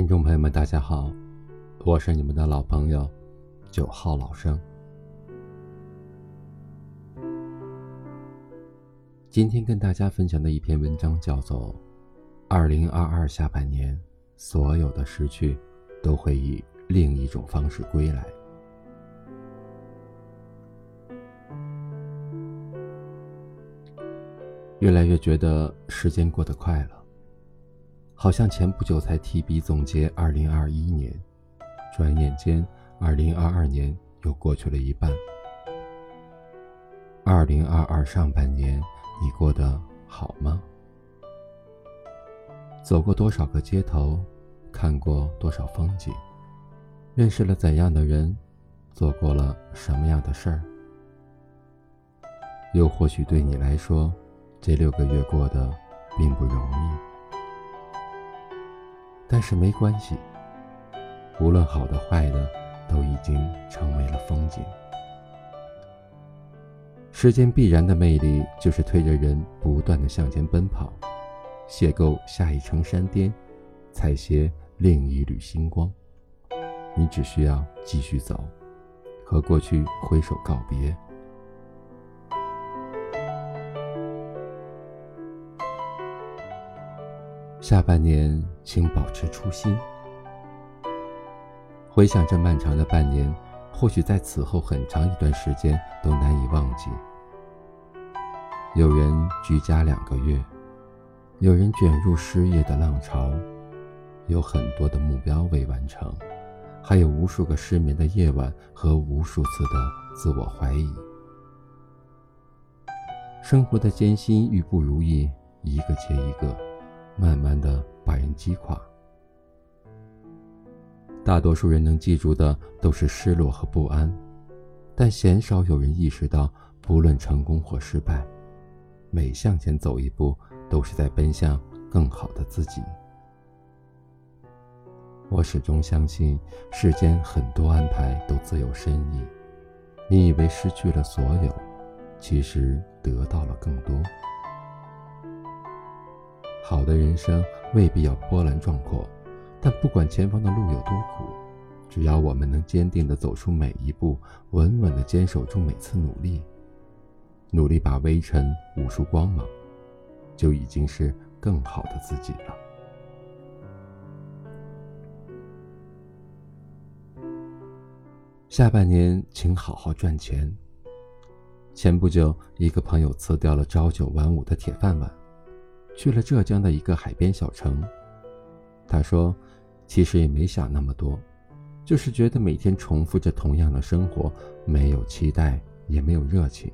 听众朋友们，大家好，我是你们的老朋友九号老生。今天跟大家分享的一篇文章叫做《二零二二下半年，所有的失去都会以另一种方式归来》。越来越觉得时间过得快了，好像前不久才提笔总结二零二一年，转眼间二零二二年又过去了一半。二零二二上半年，你过得好吗？走过多少个街头，看过多少风景，认识了怎样的人，做过了什么样的事儿？又或许对你来说，这六个月过得并不容易，但是没关系。无论好的坏的，都已经成为了风景。时间必然的魅力，就是推着人不断的向前奔跑，邂逅下一程山巅，采撷另一缕星光。你只需要继续走，和过去挥手告别。下半年，请保持初心。回想这漫长的半年，或许在此后很长一段时间都难以忘记。有人居家两个月，有人卷入失业的浪潮，有很多的目标未完成，还有无数个失眠的夜晚和无数次的自我怀疑。生活的艰辛与不如意，一个接一个。慢慢的把人击垮。大多数人能记住的都是失落和不安，但鲜少有人意识到，不论成功或失败，每向前走一步，都是在奔向更好的自己。我始终相信，世间很多安排都自有深意。你以为失去了所有，其实得到了更多。好的人生未必要波澜壮阔，但不管前方的路有多苦，只要我们能坚定地走出每一步，稳稳地坚守住每次努力，努力把微尘捂出光芒，就已经是更好的自己了。下半年，请好好赚钱。前不久，一个朋友辞掉了朝九晚五的铁饭碗。去了浙江的一个海边小城，他说：“其实也没想那么多，就是觉得每天重复着同样的生活，没有期待，也没有热情。”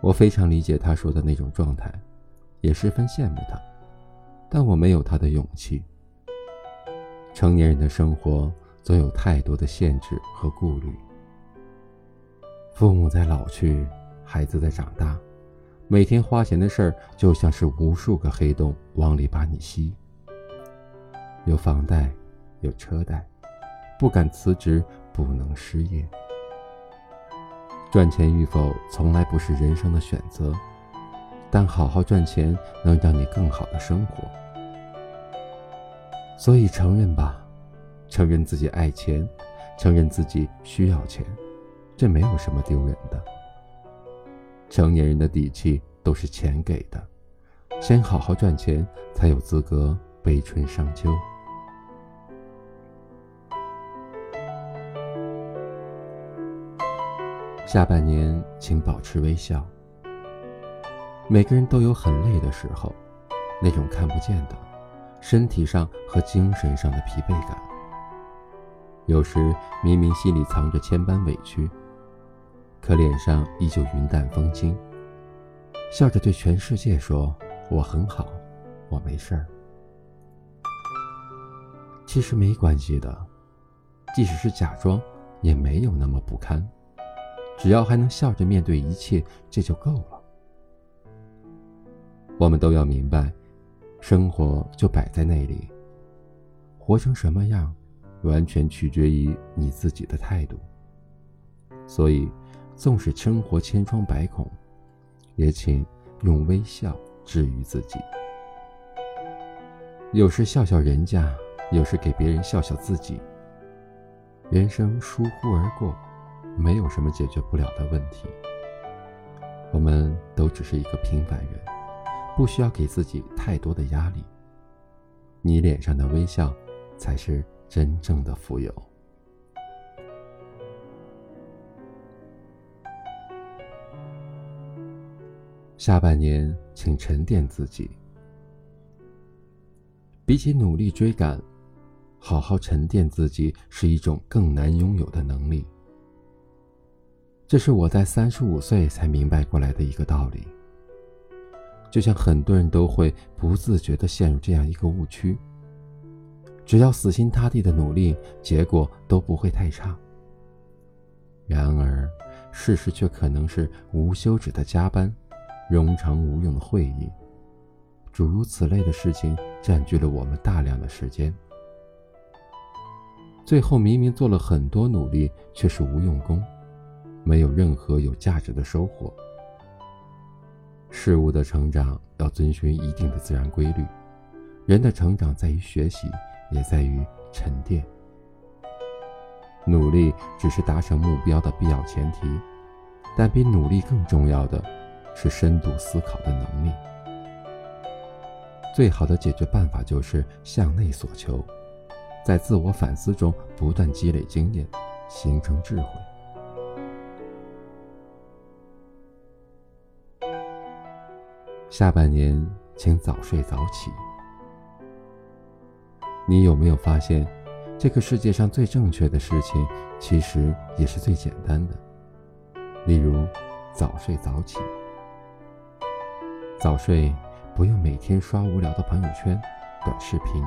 我非常理解他说的那种状态，也十分羡慕他，但我没有他的勇气。成年人的生活总有太多的限制和顾虑，父母在老去，孩子在长大。每天花钱的事儿就像是无数个黑洞往里把你吸。有房贷，有车贷，不敢辞职，不能失业。赚钱与否从来不是人生的选择，但好好赚钱能让你更好的生活。所以承认吧，承认自己爱钱，承认自己需要钱，这没有什么丢人的。成年人的底气都是钱给的，先好好赚钱，才有资格悲春伤秋。下半年，请保持微笑。每个人都有很累的时候，那种看不见的，身体上和精神上的疲惫感。有时明明心里藏着千般委屈。可脸上依旧云淡风轻，笑着对全世界说：“我很好，我没事儿。”其实没关系的，即使是假装，也没有那么不堪。只要还能笑着面对一切，这就够了。我们都要明白，生活就摆在那里，活成什么样，完全取决于你自己的态度。所以。纵使生活千疮百孔，也请用微笑治愈自己。有时笑笑人家，有时给别人笑笑自己。人生疏忽而过，没有什么解决不了的问题。我们都只是一个平凡人，不需要给自己太多的压力。你脸上的微笑，才是真正的富有。下半年，请沉淀自己。比起努力追赶，好好沉淀自己是一种更难拥有的能力。这是我在三十五岁才明白过来的一个道理。就像很多人都会不自觉地陷入这样一个误区：只要死心塌地的努力，结果都不会太差。然而，事实却可能是无休止的加班。冗长无用的会议，诸如此类的事情占据了我们大量的时间，最后明明做了很多努力，却是无用功，没有任何有价值的收获。事物的成长要遵循一定的自然规律，人的成长在于学习，也在于沉淀。努力只是达成目标的必要前提，但比努力更重要的。是深度思考的能力。最好的解决办法就是向内所求，在自我反思中不断积累经验，形成智慧。下半年，请早睡早起。你有没有发现，这个世界上最正确的事情，其实也是最简单的？例如，早睡早起。早睡，不用每天刷无聊的朋友圈、短视频，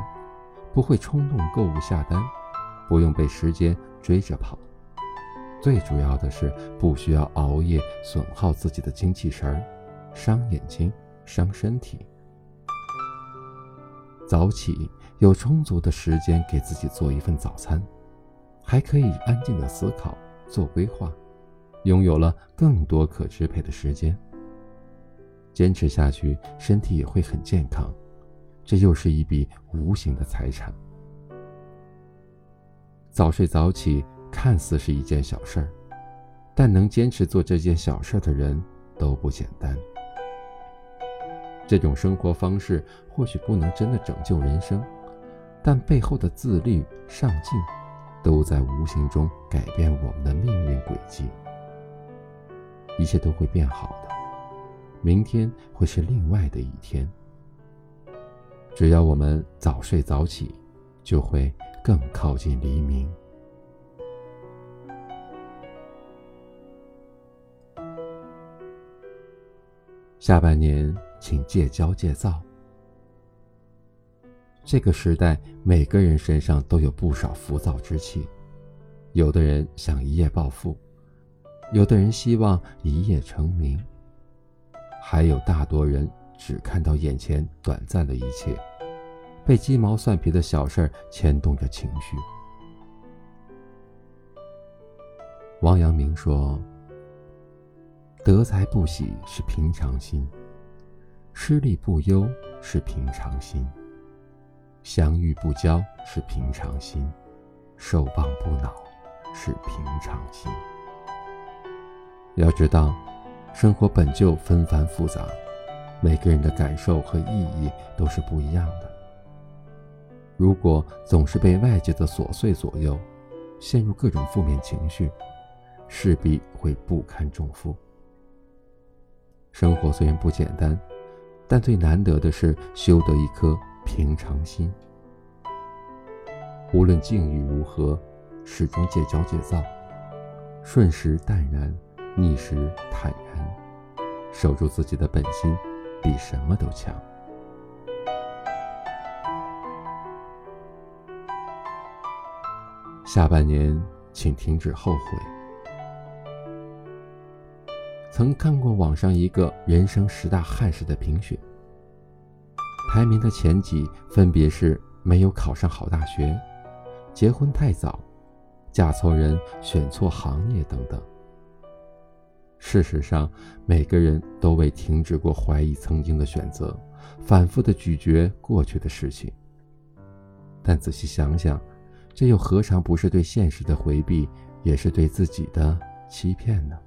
不会冲动购物下单，不用被时间追着跑。最主要的是，不需要熬夜损耗自己的精气神儿，伤眼睛、伤身体。早起，有充足的时间给自己做一份早餐，还可以安静的思考、做规划，拥有了更多可支配的时间。坚持下去，身体也会很健康，这又是一笔无形的财产。早睡早起看似是一件小事儿，但能坚持做这件小事的人都不简单。这种生活方式或许不能真的拯救人生，但背后的自律、上进，都在无形中改变我们的命运轨迹。一切都会变好的。明天会是另外的一天。只要我们早睡早起，就会更靠近黎明。下半年，请戒骄戒躁。这个时代，每个人身上都有不少浮躁之气。有的人想一夜暴富，有的人希望一夜成名。还有大多人只看到眼前短暂的一切，被鸡毛蒜皮的小事牵动着情绪。王阳明说：“得财不喜是平常心，失利不忧是平常心，相遇不骄是平常心，受棒不恼是平常心。”要知道。生活本就纷繁复杂，每个人的感受和意义都是不一样的。如果总是被外界的琐碎左右，陷入各种负面情绪，势必会不堪重负。生活虽然不简单，但最难得的是修得一颗平常心。无论境遇如何，始终戒骄戒躁，顺时淡然。逆时坦然，守住自己的本心，比什么都强。下半年，请停止后悔。曾看过网上一个人生十大憾事的评选，排名的前几分别是没有考上好大学、结婚太早、嫁错人、选错行业等等。事实上，每个人都未停止过怀疑曾经的选择，反复的咀嚼过去的事情，但仔细想想，这又何尝不是对现实的回避，也是对自己的欺骗呢？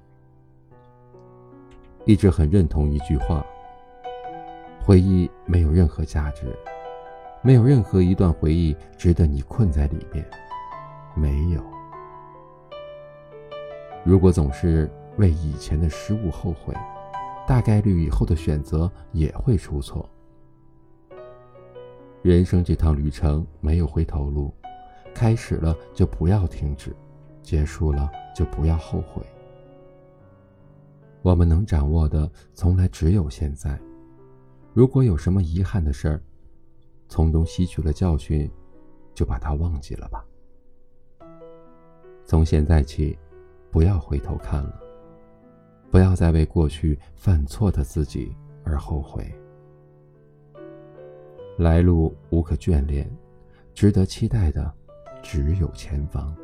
一直很认同一句话：回忆没有任何价值，没有任何一段回忆值得你困在里面，没有。如果总是为以前的失误后悔，大概率以后的选择也会出错。人生这趟旅程没有回头路，开始了就不要停止，结束了就不要后悔。我们能掌握的从来只有现在。如果有什么遗憾的事儿，从中吸取了教训，就把它忘记了吧。从现在起，不要回头看了，不要再为过去犯错的自己而后悔。来路无可眷恋，值得期待的只有前方。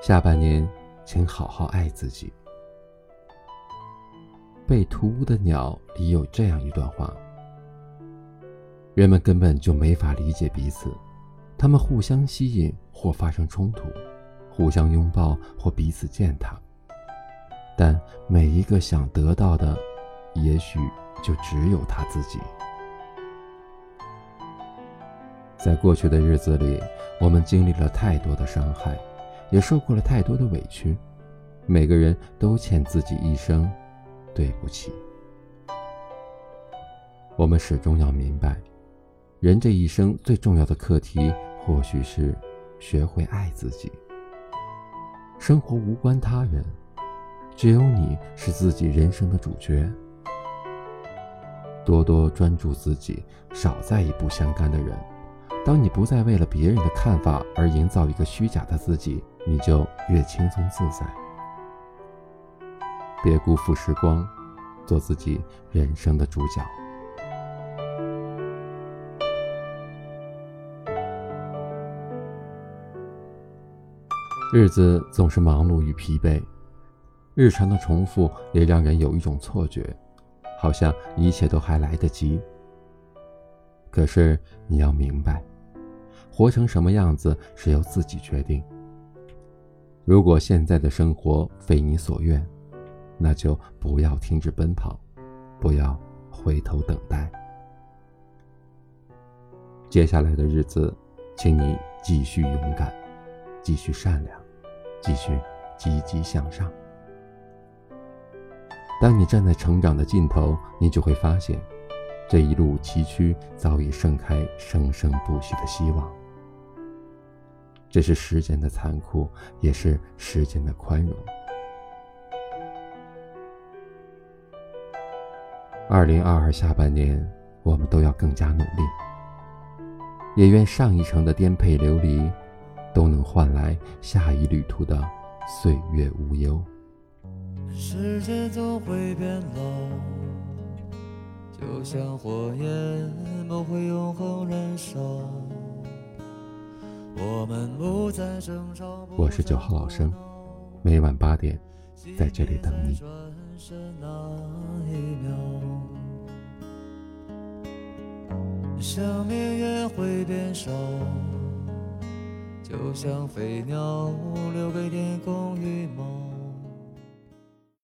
下半年，请好好爱自己。被屠污的鸟里有这样一段话：人们根本就没法理解彼此，他们互相吸引或发生冲突，互相拥抱或彼此践踏。但每一个想得到的，也许就只有他自己。在过去的日子里，我们经历了太多的伤害，也受过了太多的委屈，每个人都欠自己一声对不起。我们始终要明白，人这一生最重要的课题，或许是学会爱自己。生活无关他人。只有你是自己人生的主角。多多专注自己，少在意不相干的人。当你不再为了别人的看法而营造一个虚假的自己，你就越轻松自在。别辜负时光，做自己人生的主角。日子总是忙碌与疲惫。日常的重复也让人有一种错觉，好像一切都还来得及。可是你要明白，活成什么样子是由自己决定。如果现在的生活非你所愿，那就不要停止奔跑，不要回头等待。接下来的日子，请你继续勇敢，继续善良，继续积极向上。当你站在成长的尽头，你就会发现，这一路崎岖早已盛开生生不息的希望。这是时间的残酷，也是时间的宽容。二零二二下半年，我们都要更加努力。也愿上一程的颠沛流离，都能换来下一旅途的岁月无忧。世界总会变老，就像火焰不会永恒燃烧。我们不再争吵。我是九号老生，每晚八点在这里等你。生命也会变少，就像飞鸟，留给天空羽毛。